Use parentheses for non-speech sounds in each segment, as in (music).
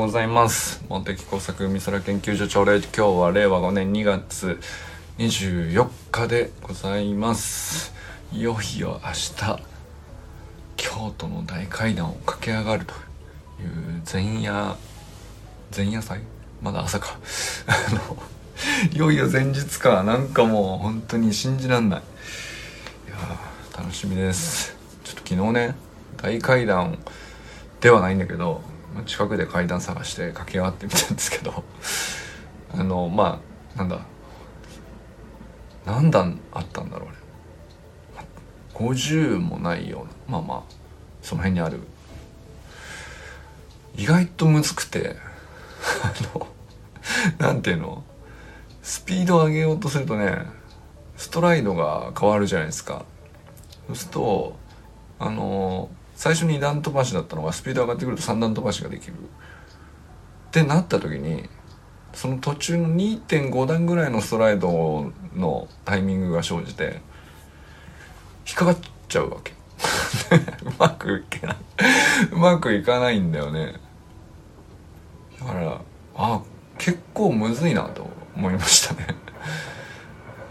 ございます。茂木工作美空研究所朝礼今日は令和5年2月24日でございます。いよいよ明日京都の大階段を駆け上がるという前夜前夜祭？まだ朝か。あのいよいよ前日か。なんかもう本当に信じらんない。いや楽しみです。ちょっと昨日ね大階段ではないんだけど近くで階段探して駆け上がってみたんですけど (laughs) あのまあなんだ何段あったんだろうあれ。50もないようなまあまあその辺にある。意外とむずくて (laughs) あのなんていうのスピード上げようとするとねストライドが変わるじゃないですか。そうするとあの最初2段飛ばしだったのがスピード上がってくると3段飛ばしができる。ってなった時にその途中の2.5段ぐらいのストライドのタイミングが生じて引っかかっちゃうわけ。(laughs) うまくいけない。うまくいかないんだよね。だからあ結構むずいなと思いましたね。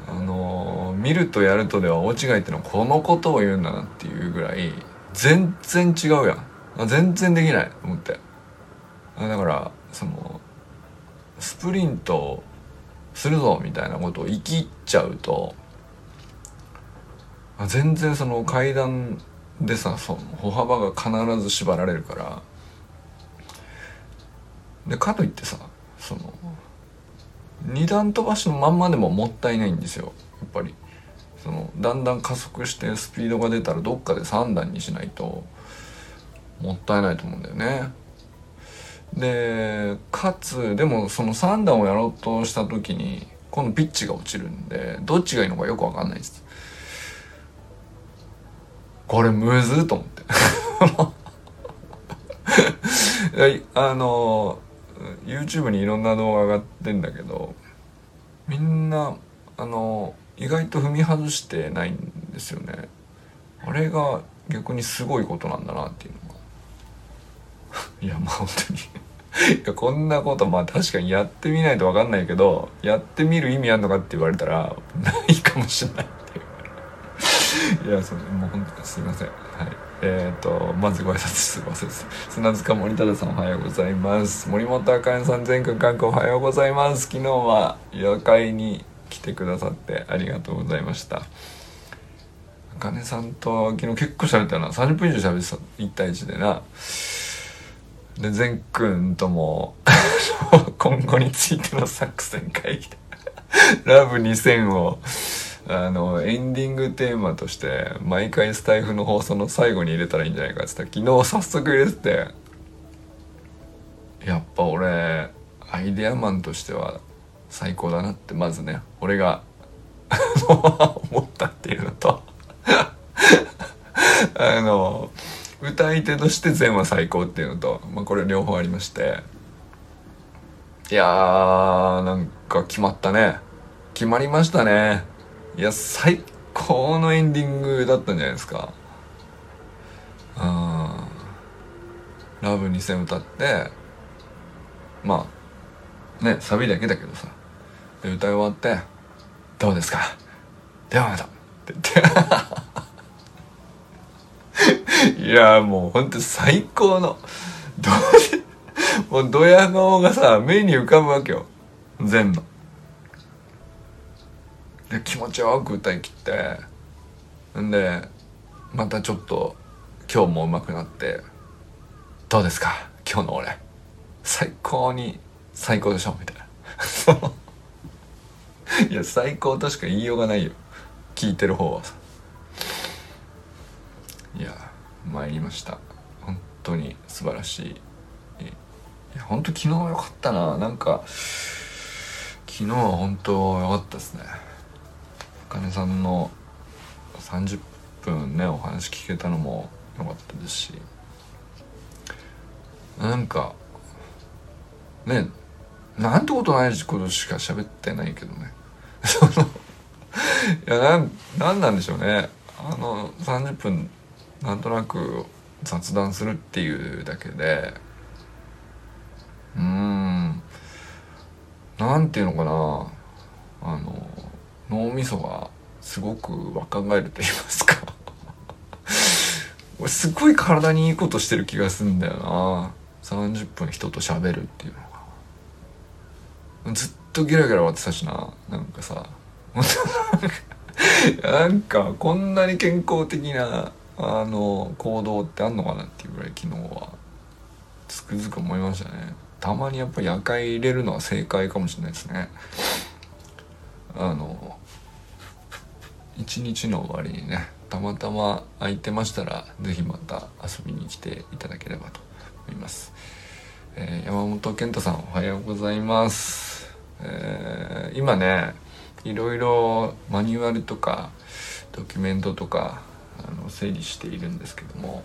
あの見るとやるとでは大違いってのはこのことを言うんだなっていうぐらい全然違うやん。全然できないと思って。だからそのスプリントするぞみたいなことを言い切っちゃうと全然その階段でさその歩幅が必ず縛られるから。でかといってさその二段飛ばしのまんまでももったいないんですよやっぱり。そのだんだん加速してスピードが出たらどっかで3段にしないともったいないと思うんだよね。でかつでもその3段をやろうとした時に今度ピッチが落ちるんでどっちがいいのかよく分かんないです。これむずと思って。(laughs) あの YouTube にいろんな動画上がってんだけどみんなあの意外と踏み外してないんですよね。あれが逆にすごいことなんだなっていうのが。(laughs) いやまあ本当に。(laughs) いやこんなことまあ確かにやってみないと分かんないけどやってみる意味あんのかって言われたらないかもしれないっていう。(laughs) いやそれもう本当にすいません。はい。えっ、ー、とまずご挨拶すいません砂塚森忠さんおはようございます。森本あかねさん全国観光おはようございます。昨日は夜会に来てくださってありがとうございました。あかねさんと昨日結構喋ったな。30分以上喋ってた。1対1でな。で善くんとも (laughs) 今後についての作戦会議でラブ2000をあのエンディングテーマとして毎回スタイフの放送の最後に入れたらいいんじゃないかって言った。昨日早速入れててやっぱ俺アイデアマンとしては最高だなってまずね俺が (laughs) 思ったっていうのと (laughs) あの歌い手として全は最高っていうのと、まあ、これ両方ありまして。いやーなんか決まったね。決まりましたね。いや最高のエンディングだったんじゃないですか。うんラブ2000歌ってまあねサビだけだけどさ。歌い終わって「どうですか？ではまた」って言っていやもうほんと最高の。どうもうドヤ顔がさ目に浮かぶわけよ。全部。で気持ちよく歌い切って。んでまたちょっと今日も上手くなって「どうですか？今日の俺。最高に最高でしょ」みたいな。(laughs) いや最高。としか言いようがないよ。聞いてる方は。さいや参りました。本当に素晴らしい。いや本当昨日よかったな。なんか昨日は本当良かったですね。あかねさんの30分ねお話聞けたのも良かったですし。なんかねなんてことないことしか喋ってないけどね。そ (laughs) のいやなんなんなんでしょうね。あの30分なんとなく雑談するっていうだけで。うーん。なんていうのかな。あの脳みそがすごく若返ると言いますか。(laughs) 俺すごい体にいいことしてる気がすんだよな。30分人と喋るっていうのが。ずっとギラギラ笑ってたしな。なんかさ。(laughs) なんかこんなに健康的なあの行動ってあんのかなっていうぐらい昨日は。つくづく思いましたね。たまにやっぱ夜会入れるのは正解かもしれないですね。あの一日の終わりにねたまたま空いてましたら是非また遊びに来ていただければと思います、えー、山本健太さんおはようございます、えー、今ねいろいろマニュアルとかドキュメントとかあの整理しているんですけども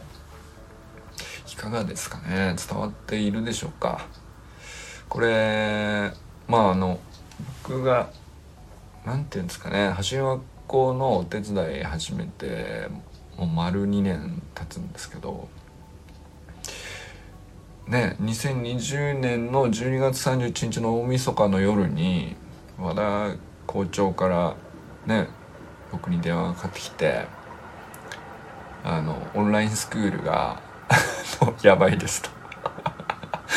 いかがですかね？伝わっているでしょうか？これまああの僕が何て言うんですかね？橋学校のお手伝い始めてもう丸2年経つんですけどね2020年の12月31日の大晦日の夜に和田校長からね僕に電話がかかってきてあのオンラインスクールが (laughs) やばいですと。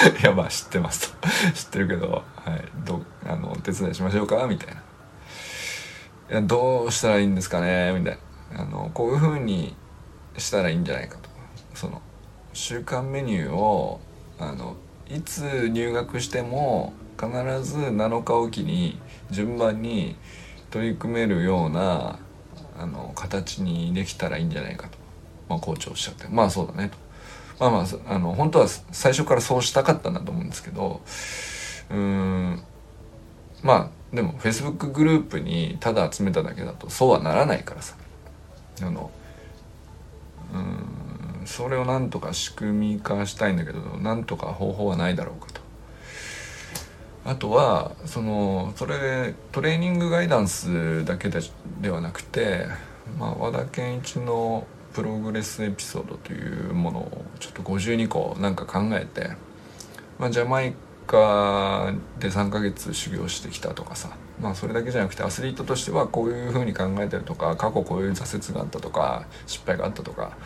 (laughs) いやまあ知ってますと。知ってるけど、はい、どあのお手伝いしましょうか？みたいな。いやどうしたらいいんですかね？みたいな。あのこういうふうにしたらいいんじゃないかと。その週間メニューをあのいつ入学しても必ず7日おきに順番に取り組めるようなあの形にできたらいいんじゃないかと、まあ、校長おっしゃって。まあそうだねと。まあまああの本当は最初からそうしたかったんだと思うんですけど。うん。まあでも Facebook グループにただ集めただけだとそうはならないからさ。あのうん。それをなんとか仕組み化したいんだけどなんとか方法はないだろうかと。あとはそのそれトレーニングガイダンスだけでではなくて、まあ、和田健一のプログレスエピソードというものをちょっと52個なんか考えて、まあ、ジャマイカで3ヶ月修行してきたとかさまあそれだけじゃなくてアスリートとしてはこういうふうに考えてるとか過去こういう挫折があったとか失敗があったとか、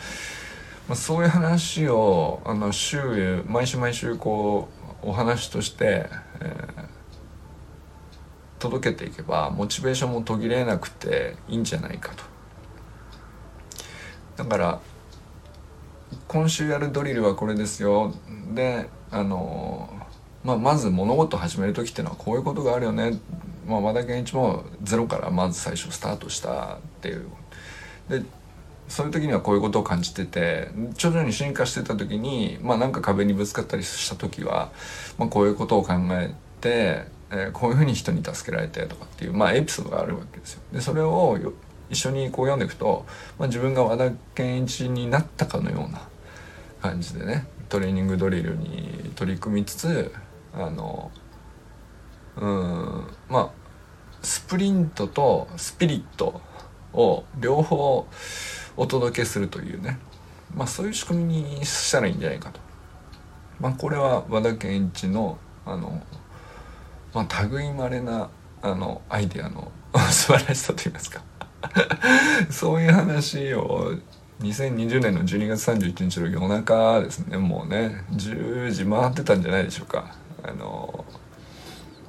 まあ、そういう話をあの週毎週毎週こうお話として、えー、届けていけばモチベーションも途切れなくていいんじゃないかと。だから今週やるドリルはこれですよ。であのまあ、まず物事始める時っていうのはこういうことがあるよね、まあ、和田健一もゼロからまず最初スタートしたっていう。でそういう時にはこういうことを感じてて徐々に進化してた時にまあなんか壁にぶつかったりした時は、まあ、こういうことを考えて、えー、こういうふうに人に助けられてとかっていう、まあ、エピソードがあるわけですよ。でそれを一緒にこう読んでいくと、まあ、自分が和田健一になったかのような感じでねトレーニングドリルに取り組みつつあのうんまあスプリントとスピリットを両方お届けするというね、まあ、そういう仕組みにしたらいいんじゃないかと。まあ、これは和田健一のあの、まあ、類まれなあのアイデアの (laughs) 素晴らしさといいますか (laughs) そういう話を2020年の12月31日の夜中ですねもうね10時回ってたんじゃないでしょうかあの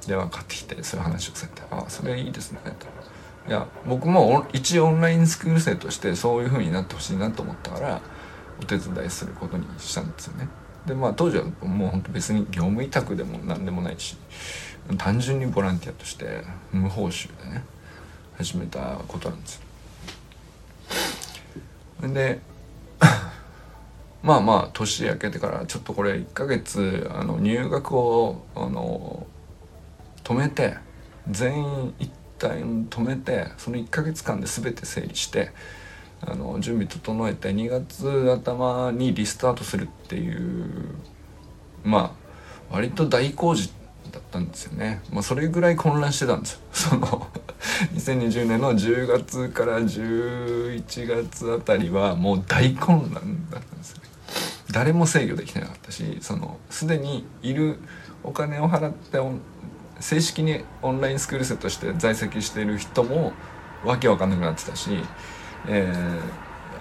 電話かかってきてそういう話をされて「ああそれいいですね」と。いや僕も一オンラインスクール生としてそういう風になってほしいなと思ったからお手伝いすることにしたんですよね。でまあ当時はもうほんと別に業務委託でも何でもないし単純にボランティアとして無報酬でね始めたことなんですよ。でまあまあ年明けてからちょっとこれ1ヶ月あの入学をあの止めて全員一旦止めてその1ヶ月間で全て整理してあの準備整えて2月頭にリスタートするっていうまあ割と大工事だったんですよね、まあ、それぐらい混乱してたんですよ。(laughs) その2020年の10月から11月あたりはもう大混乱だったんですよね。誰も制御できなかったしそのすでにいるお金を払って正式にオンラインスクール生として在籍している人もわけわかんなくなってたし、え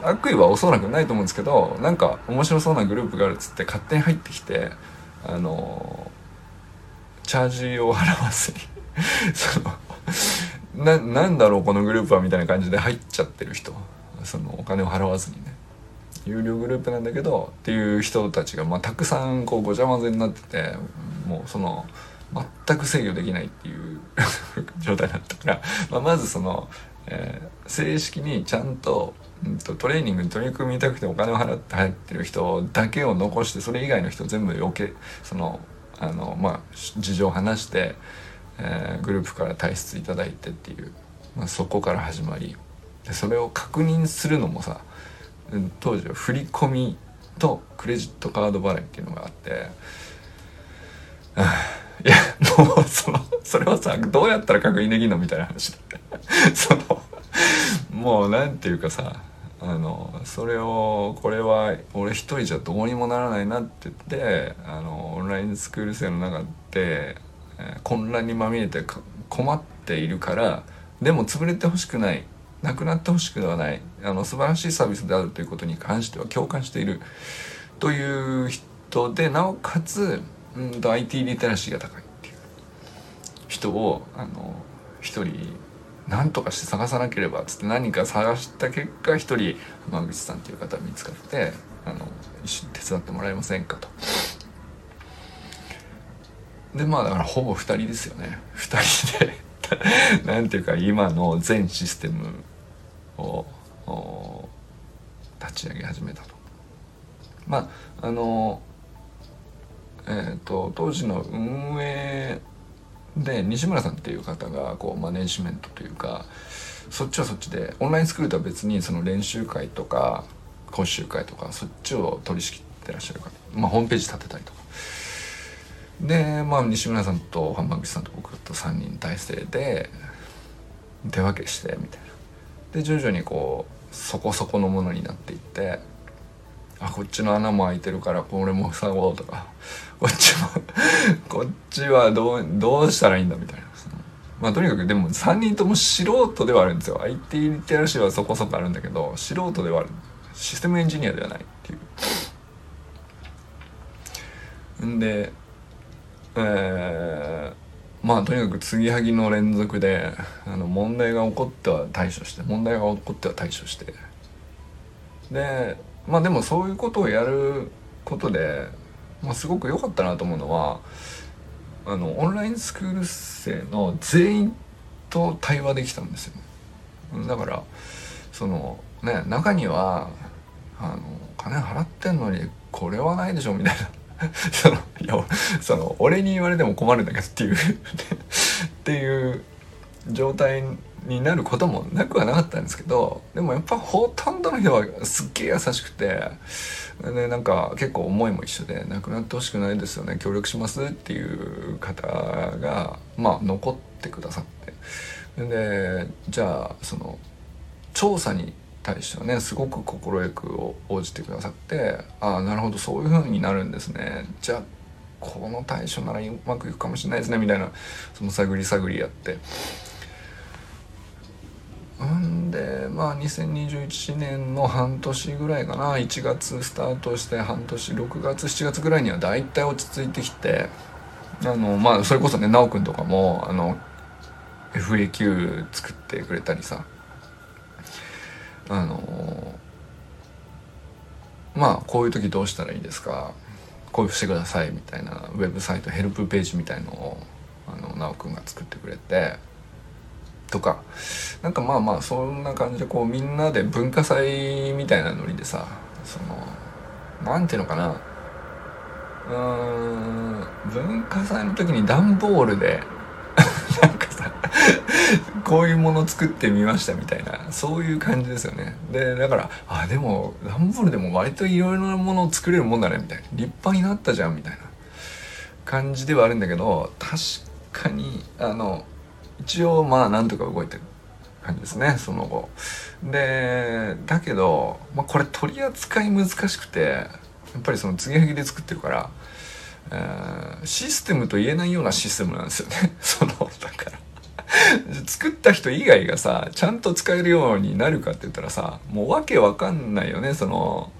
ー、悪意はおそらくないと思うんですけどなんか面白そうなグループがあるっつって勝手に入ってきてあのチャージを払わずに (laughs) そのななんだろうこのグループはみたいな感じで入っちゃってる人。そのお金を払わずにね。有料グループなんだけどっていう人たちが、まあ、たくさんこうごちゃ混ぜになっててもうその全く制御できないっていう (laughs) 状態だったから、まあ、まずその、えー、正式にちゃんと,、うんと、トレーニングに取り組みたくてお金を払って入ってる人だけを残してそれ以外の人全部余計そのあのまあ事情を話して、えー、グループから退出いただいてっていう、まあ、そこから始まりでそれを確認するのもさ当時は振り込みとクレジットカード払いっていうのがあって。いやもうそのそれはさどうやったら確認できるのみたいな話だそのもうなんていうかさあのそれをこれは俺一人じゃどうにもならないなって言ってあのオンラインスクール生の中で、えー、混乱にまみれて困っているからでも潰れてほしくない。なくなってほしくはない。あの素晴らしいサービスであるということに関しては共感している。という人でなおかつうんと IT リテラシーが高いっていう人をあの一人何とかして探さなければっつって何か探した結果一人浜口さんという方見つかってあの一緒に手伝ってもらえませんかと。でまあだからほぼ2人ですよね2人で (laughs) なんていうか今の全システムを立ち上げ始めたと。まああのえーと、当時の運営で西村さんっていう方がこうマネジメントというかそっちはそっちでオンラインスクールとは別にその練習会とか講習会とかそっちを取り仕切ってらっしゃる方、まあ、ホームページ立てたりとか。でまあ西村さんと浜口さんと僕と3人体制で手分けしてみたいな。で徐々にこうそこそこのものになっていってあこっちの穴も開いてるからこれも塞ごうとかこっちもこっちはどうどうしたらいいんだみたいな。まあとにかくでも3人とも素人ではあるんですよ。IT リテラシーはそこそこあるんだけど素人ではあるシステムエンジニアではないっていう。んでえー、まあとにかく継ぎはぎの連続であの問題が起こっては対処して問題が起こっては対処して。でまあでもそういうことをやることで、まあ、すごく良かったなと思うのはあのオンラインスクール生の全員と対話できたんですよ。だからそのね中にはあの金払ってんのにこれはないでしょみたいな。(laughs) そのいやその俺に言われても困るんだけどっていう (laughs) っていう状態になることもなくはなかったんですけどでもやっぱほとんどの人はすっげえ優しくてでなんか結構思いも一緒で「亡くなってほしくないですよね協力します」っていう方がまあ残ってくださって。でじゃあその調査に対してはねすごく快く応じてくださってああなるほどそういう風になるんですね。じゃあこの対処ならうまくいくかもしれないですねみたいなその探り探りやって。んでまあ2021年の半年ぐらいかな。1月スタートして半年6月7月ぐらいには大体落ち着いてきてあのまあそれこそね奈くんとかもあの FAQ 作ってくれたりさ。あのまあこういう時どうしたらいいですか？こういうふうしてくださいみたいなウェブサイトヘルプページみたいのをあの奈くんが作ってくれて。とかなんかまあまあそんな感じでこうみんなで文化祭みたいなノリでさその何ていうのかな。うーん文化祭の時に段ボールで (laughs) なんかさこういうもの作ってみましたみたいなそういう感じですよね。でだからあでも段ボールでも割といろいろなものを作れるもんだねみたいな。立派になったじゃんみたいな感じではあるんだけど確かにあの一応まあなんとか動いてる感じですねその後。でだけど、まあ、これ取り扱い難しくてやっぱりその継ぎはぎで作ってるからえー、システムと言えないようなシステムなんですよね。(laughs) そのだから。作った人以外がさちゃんと使えるようになるかって言ったらさもうわけわかんないよねその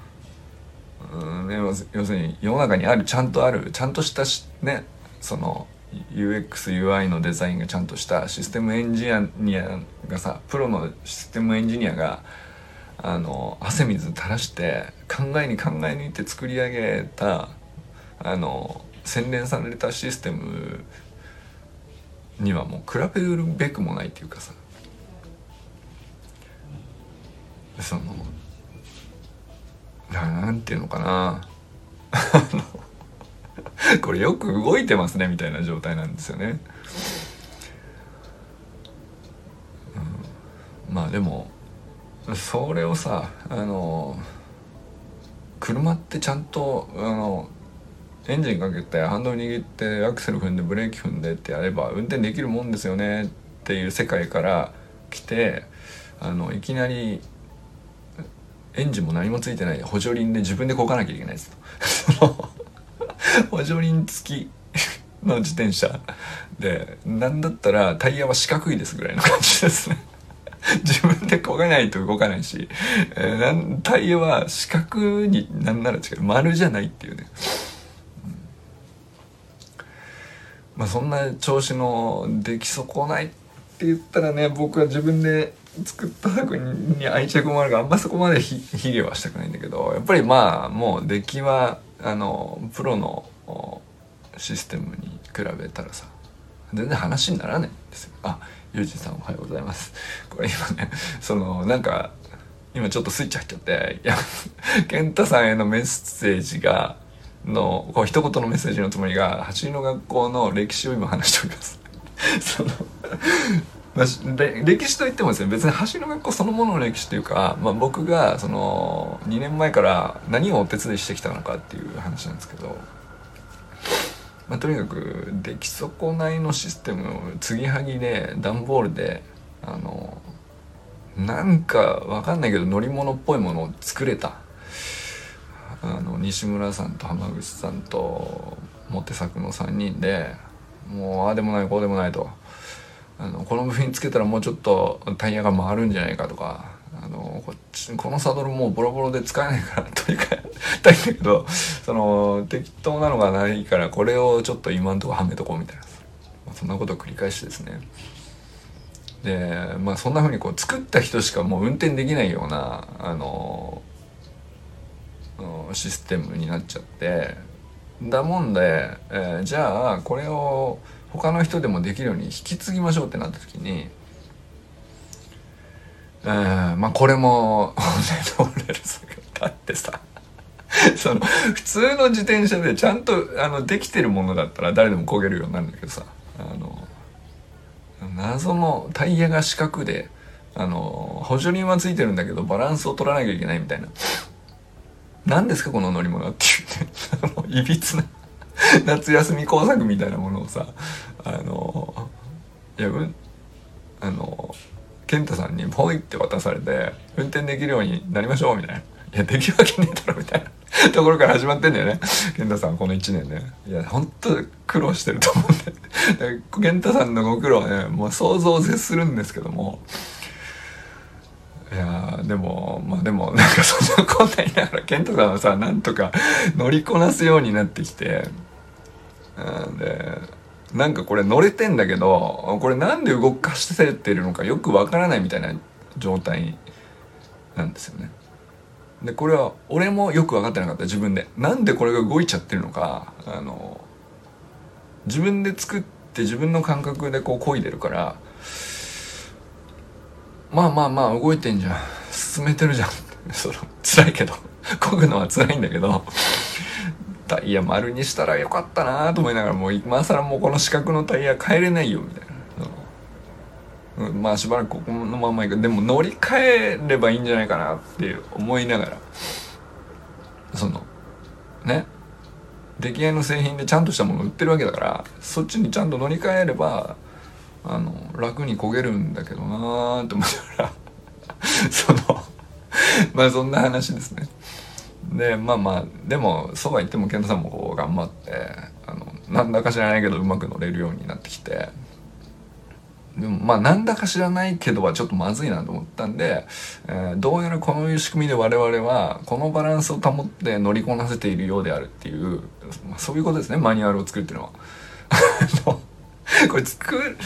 うんね要するに世の中にあるちゃんとあるちゃんとしたしねその UXUI のデザインがちゃんとしたシステムエンジニアがさプロのシステムエンジニアがあの汗水垂らして考えに考え抜いて作り上げたあの洗練されたシステムにはもう比べるべくもないっていうかさ。そのなんていうのかな。(laughs) (laughs) これよく動いてますねみたいな状態なんですよね。うん、まあでもそれをさあの車ってちゃんとあのエンジンかけてハンドル握ってアクセル踏んでブレーキ踏んでってやれば運転できるもんですよねっていう世界から来てあのいきなりエンジンも何もついてない補助輪で自分でこかなきゃいけないですと。(laughs) (laughs) 補助輪付きの自転車でなんだったらタイヤは四角いですぐらいの感じですね。(laughs) 自分でこがないと動かないし、えー、なんタイヤは四角になんなら違う。丸じゃないっていうね、うん、まあそんな調子の出来損ないって言ったらね僕は自分で作った作品に愛着もあるからあんまそこまで卑下はしたくないんだけどやっぱりまあもう出来はあのプロのシステムに比べたらさ全然話にならないんですよ。あゆうじさんおはようございます。これ今ねそのなんか今ちょっとスイッチ入っちゃっていや健太さんへのメッセージがのこう一言のメッセージのつもりが走りの学校の歴史を今話しております。そのまあ、歴史といってもですね別に走りの学校そのものの歴史というか、まあ、僕がその2年前から何をお手伝いしてきたのかっていう話なんですけど、まあ、とにかく出来損ないのシステムを継ぎはぎで段ボールであのなんかわかんないけど乗り物っぽいものを作れたあの西村さんと浜口さんとモテ作の3人でもうああでもないこうでもないと。あのこの部品つけたらもうちょっとタイヤが回るんじゃないかとかあのこっちこのサドルもうボロボロで使えないからとにか (laughs) くたいんだけどその適当なのがないからこれをちょっと今んとこはめとこうみたいな、まあ、そんなことを繰り返してですね。でまあそんな風にこう作った人しかもう運転できないようなあのシステムになっちゃって。だもんで、えー、じゃあこれを他の人でもできるように引き継ぎましょうってなった時に、えー、まあこれも骨の折れる作業だってさ。(laughs) その普通の自転車でちゃんとあのできてるものだったら誰でも焦げるようになるんだけどさ。あの謎のタイヤが四角であの補助輪はついてるんだけどバランスを取らなきゃいけないみたいな。何ですかこの乗り物って。いうねいびつな。(laughs) 夏休み工作みたいなものをさあのいやうんあの健太さんにポイって渡されて運転できるようになりましょうみたいな。いや、できるわけねえだろみたいな (laughs) ところから始まってんだよね。健太さん、この1年ね。いや、ほんと苦労してると思うんで。(laughs) 健太さんのご苦労はね、もう想像を絶するんですけども。いやでも、まあでも、なんかそんなこんな言いながら、健太さんはさ、なんとか乗りこなすようになってきて、でなんかこれ乗れてんだけどこれなんで動かしてってるのかよくわからないみたいな状態なんですよね。でこれは俺もよく分かってなかった自分で。なんでこれが動いちゃってるのかあの自分で作って自分の感覚でこう漕いでるからまあまあまあ動いてんじゃん。進めてるじゃん。(laughs) その辛いけど。漕ぐのは辛いんだけど。タイヤ丸にしたらよかったなと思いながらもう今更もうこの四角のタイヤ変えれないよみたいな、うん、まあしばらくここのままいく。でも乗り換えればいいんじゃないかなって思いながら。そのね。出来合いの製品でちゃんとしたもの売ってるわけだからそっちにちゃんと乗り換えればあの楽に焦げるんだけどなーって思いながら。そのまあそんな話ですね。でまあまあでもそうは言っても健太さんもこう頑張ってあのなんだか知らないけどうまく乗れるようになってきてでもまあなんだか知らないけどはちょっとまずいなと思ったんで、えー、どうやらこの仕組みで我々はこのバランスを保って乗りこなせているようであるっていう、まあ、そういうことですねマニュアルを作るっていうのは。(laughs) これ作る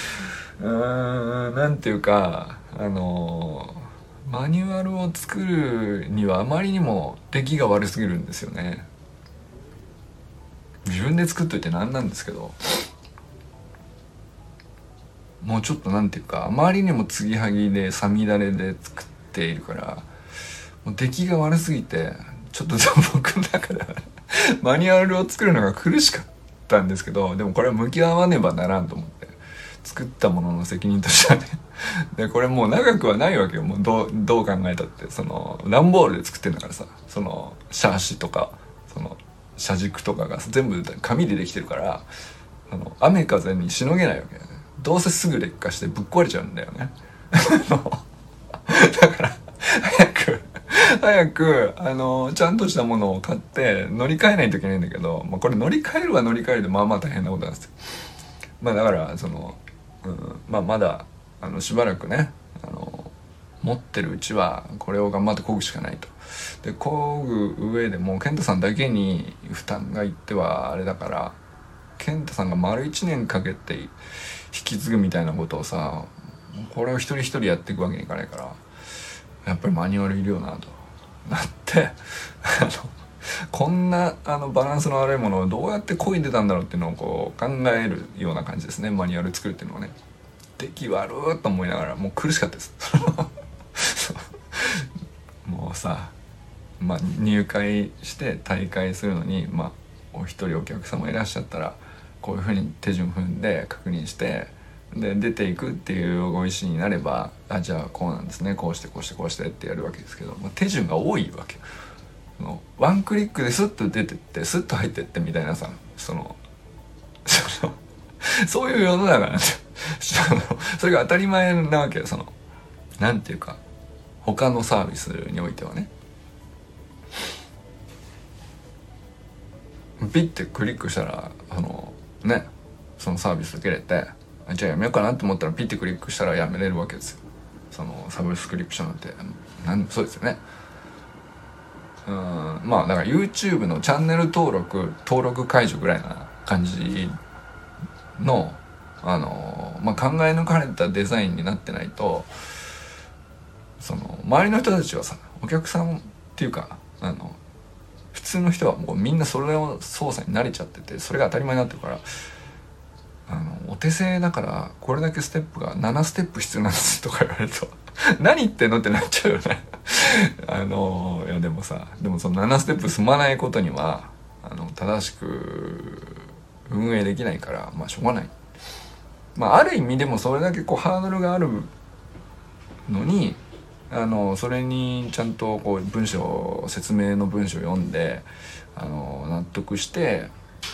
うーんなんていうかあのマニュアルを作るにはあまりにも出来が悪すぎるんですよね。自分で作っといて何なんですけどもうちょっとなんていうかあまりにも継ぎはぎでさみだれで作っているからもう出来が悪すぎてちょっと僕の中ではマニュアルを作るのが苦しかったんですけどでもこれは向き合わねばならんと思っ作ったものの責任としてはね。(laughs) でこれもう長くはないわけよ。もうどうどう考えたって。その段ボールで作ってんだからさ。そのシャーシとかその車軸とかが全部紙でできてるからあの雨風にしのげないわけよね。どうせすぐ劣化してぶっ壊れちゃうんだよね。(laughs) だから早く早くあのちゃんとしたものを買って乗り換えないといけないんだけど、まあ、これ乗り換えるは乗り換えるでまあまあ大変なことなんですよ。まあだからその、うん、まあまだあのしばらくねあの持ってるうちはこれを頑張って漕ぐしかないと。で工具上でも健太さんだけに負担がいってはあれだから健太さんが丸1年かけて引き継ぐみたいなことをさこれを一人一人やっていくわけにいかないからやっぱりマニュアルいるよなと。なってあのこんなあのバランスの悪いものをどうやって漕いでたんだろうっていうのをこう考えるような感じですね。マニュアル作るっていうのはね。出来悪ーと思いながらもう苦しかったです。もうさまあ、入会して大会するのに、まあ、お一人お客様いらっしゃったらこういうふうに手順踏んで確認してで出ていくっていうご意思になればあじゃあこうなんですね。こうしてこうしてこうしてってやるわけですけど、まあ、手順が多いわけのワンクリックでスッと出てってスッと入ってってみたいなさそのそのそういう世の中なんですよ。それが当たり前なわけよ。そのなんていうか他のサービスにおいてはね。ピッてクリックしたらあのねそのサービス受けれてじゃあやめようかなと思ったらピッてクリックしたらやめれるわけですよ。そのサブスクリプションってなんそうですよね。うん。まあだから YouTube のチャンネル登録登録解除ぐらいな感じのあの、まあ、考え抜かれたデザインになってないとその周りの人たちはさお客さんっていうかあの普通の人はもうみんなそれを操作に慣れちゃっててそれが当たり前になってるからあのお手製だからこれだけステップが7ステップ必要なんですとか言われると (laughs) 何言ってんのってなっちゃうよね。(laughs) あのいやでもさでもその7ステップ踏まないことにはあの正しく運営できないからまあしょうがない。まあある意味でもそれだけこうハードルがあるのにあのそれにちゃんとこう文章説明の文章を読んであの納得して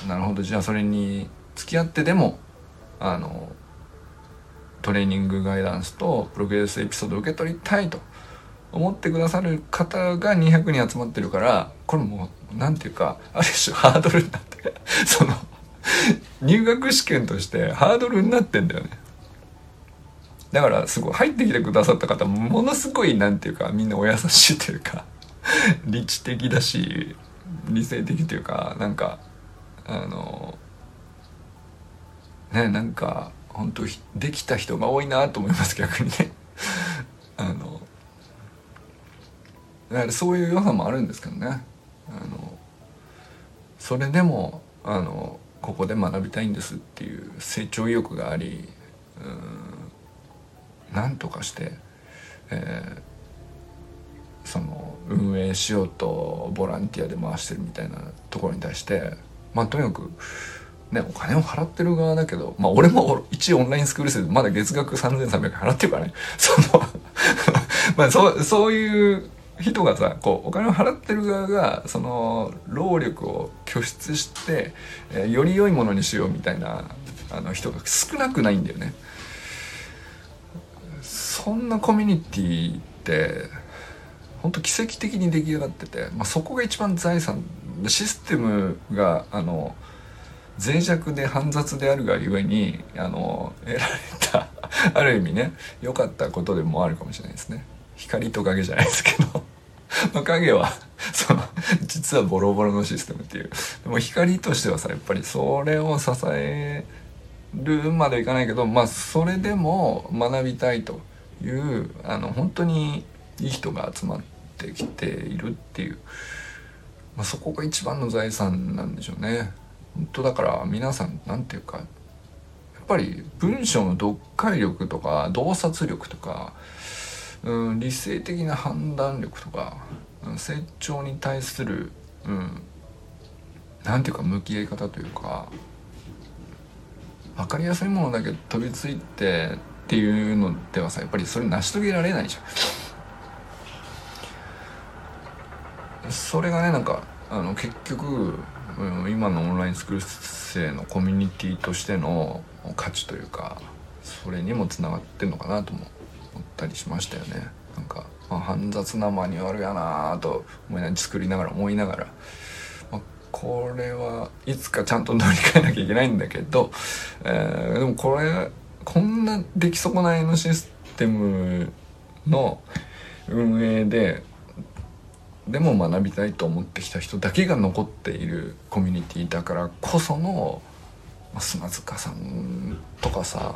なるほどじゃあそれに付き合ってでもあのトレーニングガイダンスとプログレスエピソードを受け取りたいと思ってくださる方が200人集まってるからこれもう何て言うかある種ハードルになって (laughs) その入学試験としてハードルになってんだよね。だからすごい入ってきてくださった方ものすごい何て言うかみんなお優しいというか理知的だし理性的というかなんかあのねなんか本当できた人が多いなと思います逆にね。(laughs) あのだからそういう良さもあるんですけどね。あのそれでもあのここで学びたいんですっていう成長意欲がありうん何とかして、えー、その運営しようとボランティアで回してるみたいなところに対してまあとにかくねお金を払ってる側だけどまあ俺も一応オンラインスクール生でまだ月額3300円払ってるからね (laughs) その (laughs) まあそうそういう人がさこうお金を払ってる側がその労力を拠出して、えー、より良いものにしようみたいなあの人が少なくないんだよね。そんなコミュニティって本当奇跡的に出来上がってて、まあ、そこが一番財産システムがあの脆弱で煩雑であるがゆえにあの得られた (laughs) ある意味ね良かったことでもあるかもしれないですね。光と影じゃないですけど。(laughs) まあ影は (laughs) その実はボロボロのシステムっていう。でも光としてはさやっぱりそれを支えるまではいかないけどまあそれでも学びたいというあの本当にいい人が集まってきているっていう、まあ、そこが一番の財産なんでしょうね。本当だから皆さん何て言うかやっぱり文章の読解力とか洞察力とか、うん、理性的な判断力とか、うん、成長に対する、うん、なんていうか向き合い方というか分かりやすいものだけ飛びついてっていうのではさやっぱりそれ成し遂げられないじゃん。それがねなんかあの結局、今のオンラインスクール生のコミュニティとしての価値というかそれにもつながってんのかなとも思ったりしましたよね。なんか、まあ、煩雑なマニュアルやなと思いながら作りながら思いながらこれはいつかちゃんと乗り換えなきゃいけないんだけど、えー、でもこれこんな出来損ないのシステムの運営ででも学びたいと思ってきた人だけが残っているコミュニティだからこその砂塚さんとかさ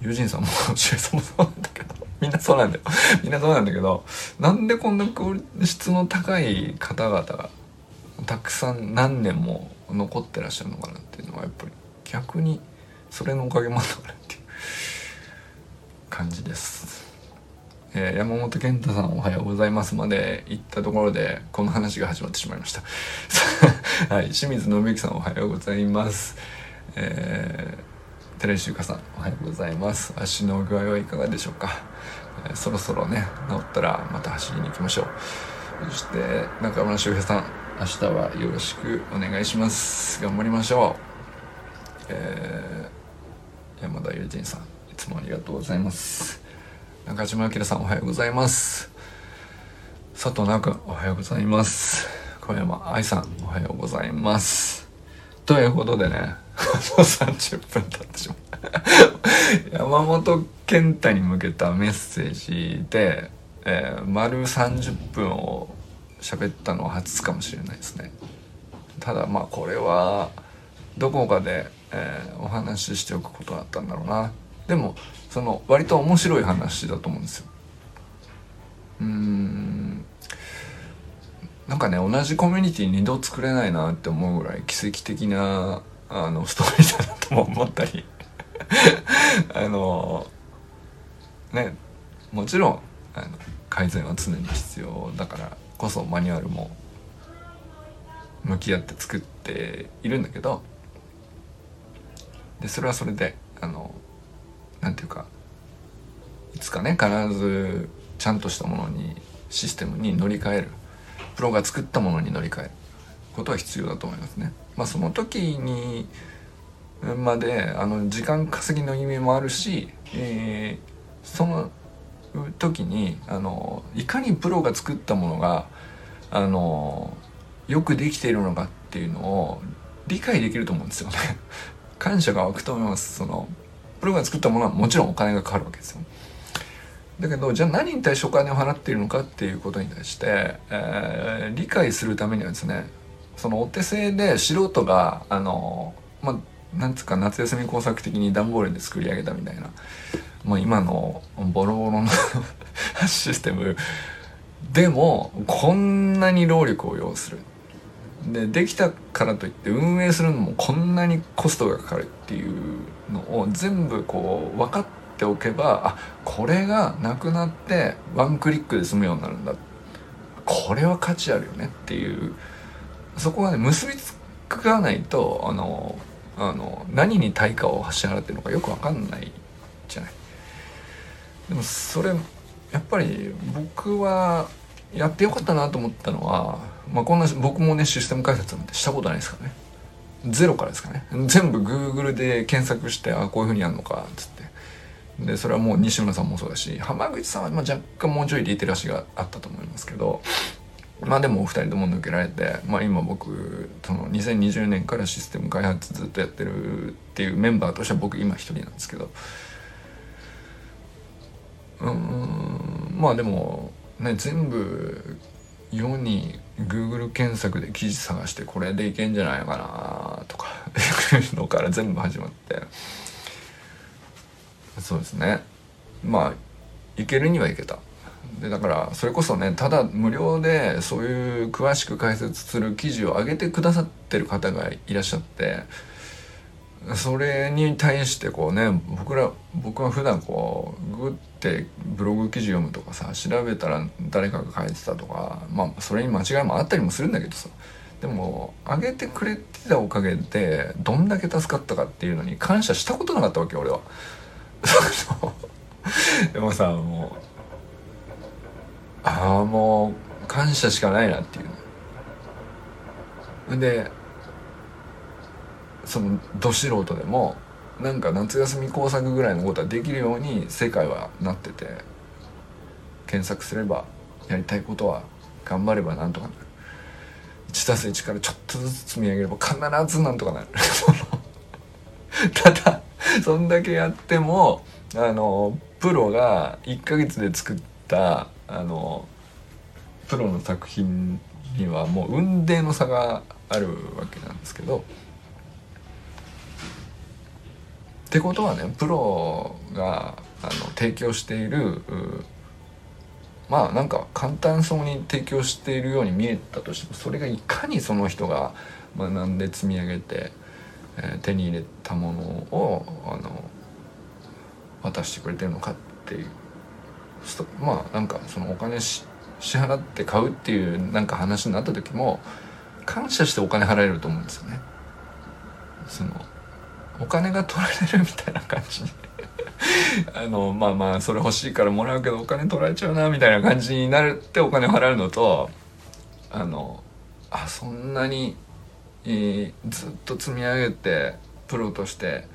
友人さんも (laughs) 周さんもそうなんだけどみんなそうなんだよみんなそうなんだけどなんでこんな質の高い方々がたくさん何年も残ってらっしゃるのかなっていうのはやっぱり逆にそれのおかげもあるかなっていう感じです。えー、山本健太さんおはようございますまで行ったところでこの話が始まってしまいました。(laughs) はい、清水信之さんおはようございます。えー、寺石ゆかさんおはようございます。足の具合はいかがでしょうか。えー、そろそろね治ったらまた走りに行きましょう。そして中村修平さん明日はよろしくお願いします頑張りましょうえー、山田友人さんいつもありがとうございます中島明さんおはようございます。佐藤直君おはようございます。小山愛さんおはようございます。ということでね (laughs) もう30分経ってしまう。(laughs) 山本健太に向けたメッセージで、えー、丸30分を喋ったのは初かもしれないですね。ただまあこれはどこかで、えー、お話ししておくことだったんだろうな。でもその割と面白い話だと思うんですよ。うん。なんかね同じコミュニティ2度作れないなって思うぐらい奇跡的なあのストーリーだなとも思ったり。(laughs) あのねもちろんあの改善は常に必要だからこそマニュアルも向き合って作っているんだけどでそれはそれであのなんていうかいつかね必ずちゃんとしたものにシステムに乗り換える。プロが作ったものに乗り換える。ことは必要だと思いますね。まあ、その時にまであの時間稼ぎの意味もあるし、えー、その時にあのいかにプロが作ったものがあのよくできているのかっていうのを理解できると思うんですよね。感謝が湧くと思います。そのプロが作ったものはもちろんお金がかかるわけですよだけどじゃあ何に対してお金を払っているのかっていうことに対して、えー、理解するためにはですねそのお手製で素人があのまあなんつうか夏休み工作的に段ボールで作り上げたみたいなもう今のボロボロの (laughs) システムでもこんなに労力を要する。でできたからといって運営するのもこんなにコストがかかるっていうのを全部こう分かっておけばあこれがなくなってワンクリックで済むようになるんだ。これは価値あるよね。っていう。そこがね結びつかないとあのあの何に対価を支払ってるのかよく分かんないじゃない。でもそれやっぱり僕はやってよかったなと思ったのは、まあ、こんな僕もねシステム開発なんてしたことないですからね。ゼロからですかね。全部 Google で検索してあこういうふうにやるのかっつって。でそれはもう西村さんもそうだし浜口さんはま若干もうちょいリテラシーがあったと思いますけどまあでもお二人とも抜けられて、まあ、今僕その2020年からシステム開発ずっとやってるっていうメンバーとしては僕今一人なんですけど。うんまあでもね全部世に Google 検索で記事探してこれでいけんじゃないかなとか (laughs) いうのから全部始まって。そうですね。まあいけるにはいけた。でだからそれこそねただ無料でそういう詳しく解説する記事を上げてくださってる方がいらっしゃってそれに対してこうね僕ら僕は普段こうグッてブログ記事読むとかさ調べたら誰かが書いてたとかまあそれに間違いもあったりもするんだけどさでも上げてくれてたおかげでどんだけ助かったかっていうのに感謝したことなかったわけ俺は。(laughs) でもさもうああもう感謝しかないなっていうでそのど素人でもなんか夏休み工作ぐらいのことはできるように世界はなってて検索すればやりたいことは頑張ればなんとかなる。1たす1からちょっとずつ積み上げれば必ずなんとかなる。(laughs) ただそんだけやってもあのプロが1ヶ月で作ったあのプロの作品にはもう雲泥の差があるわけなんですけどってことはねプロがあの提供しているまあなんか簡単そうに提供しているように見えたとしてもそれがいかにその人が学んで積み上げて、えー、手に入れたものをあの渡してくれてるのかっていうまあなんかそのお金支払って買うっていうなんか話になった時も感謝してお金払えると思うんですよね。そのお金が取られるみたいな感じ。(laughs) あのまあまあそれ欲しいからもらうけどお金取られちゃうなみたいな感じになるってお金を払うのとあのあそんなに、えー、ずっと積み上げてプロとして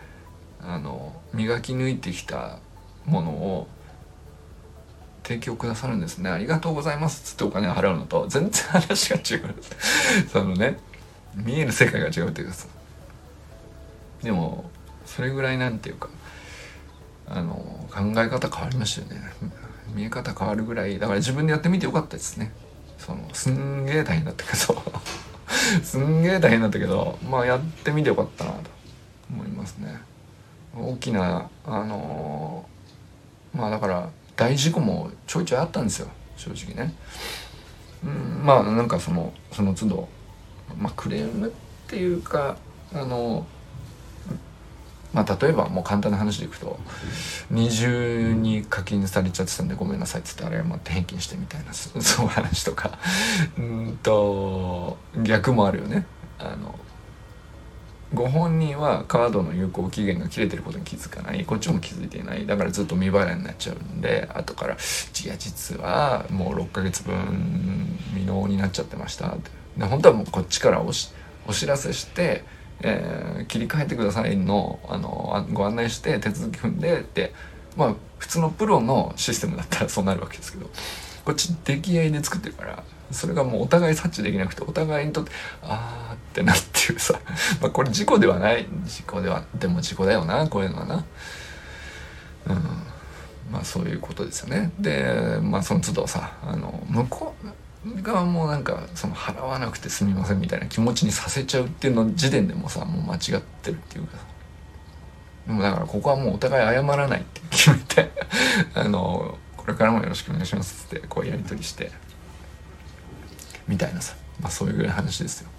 あの磨き抜いてきたものを提供くださるんですね。ありがとうございますっつってお金を払うのと全然話が違う。(laughs) そのね見える世界が違うっていうかでもそれぐらいなんていうかあの考え方変わりましたよね。見え方変わるぐらい。だから自分でやってみてよかったですね。そのすんげえ大変だったけど。(laughs) すんげえ大変だったけどまあやってみてよかったなと。思いますね。大きなあのまあだから大事故もちょいちょいあったんですよ。正直ね、うん、まあなんかそのその都度まあクレームっていうかあのまあ例えばもう簡単な話でいくと二重に課金されちゃってたんでごめんなさいっつってあれ待って返金してみたいな (laughs) そういう話とか。うんと逆もあるよね。あのご本人はカードの有効期限が切れてることに気づかない。こっちも気づいていない。だからずっと未払いになっちゃうんで後から「いや実はもう6ヶ月分未納になっちゃってました」って。で本当はもうこっちからおしお知らせして、えー、切り替えてくださいのあのご案内して手続き踏んでってまあ普通のプロのシステムだったらそうなるわけですけどこっち出来合いで作ってるからそれがもうお互い察知できなくてお互いにとってあーってなっていうさ。(laughs) まあこれ事故ではない。事故ではでも事故だよなこういうのはな。うん。まあそういうことですよね。でまあその都度さあの向こう側もうなんかその払わなくてすみませんみたいな気持ちにさせちゃうっていうの時点でもさもう間違ってるっていうかでもだからここはもうお互い謝らないって決めてあのこれからもよろしくお願いしますってこうやり取りしてみたいなさ、まあ、そういうぐらい話ですよ。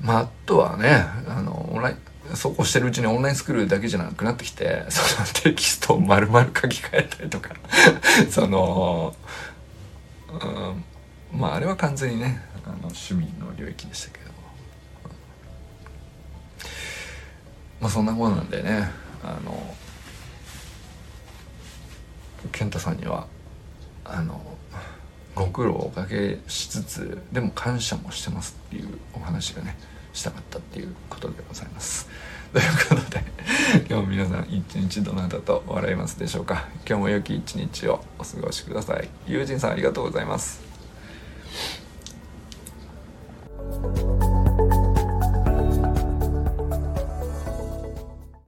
まあ、あとはねあのオンラインそうこうしてるうちにオンラインスクールだけじゃなくなってきてそのテキストを丸々書き換えたりとか。その、まああれは完全にねあの趣味の領域でしたけどまあそんなことなんでねあの健太さんにはあのご苦労をおかけしつつでも感謝もしてますっていうお話がねしたかったっていうことでございます。ということで今日も皆さん一日どなたと笑いますでしょうか？今日も良き一日をお過ごしください。友人さんありがとうございます。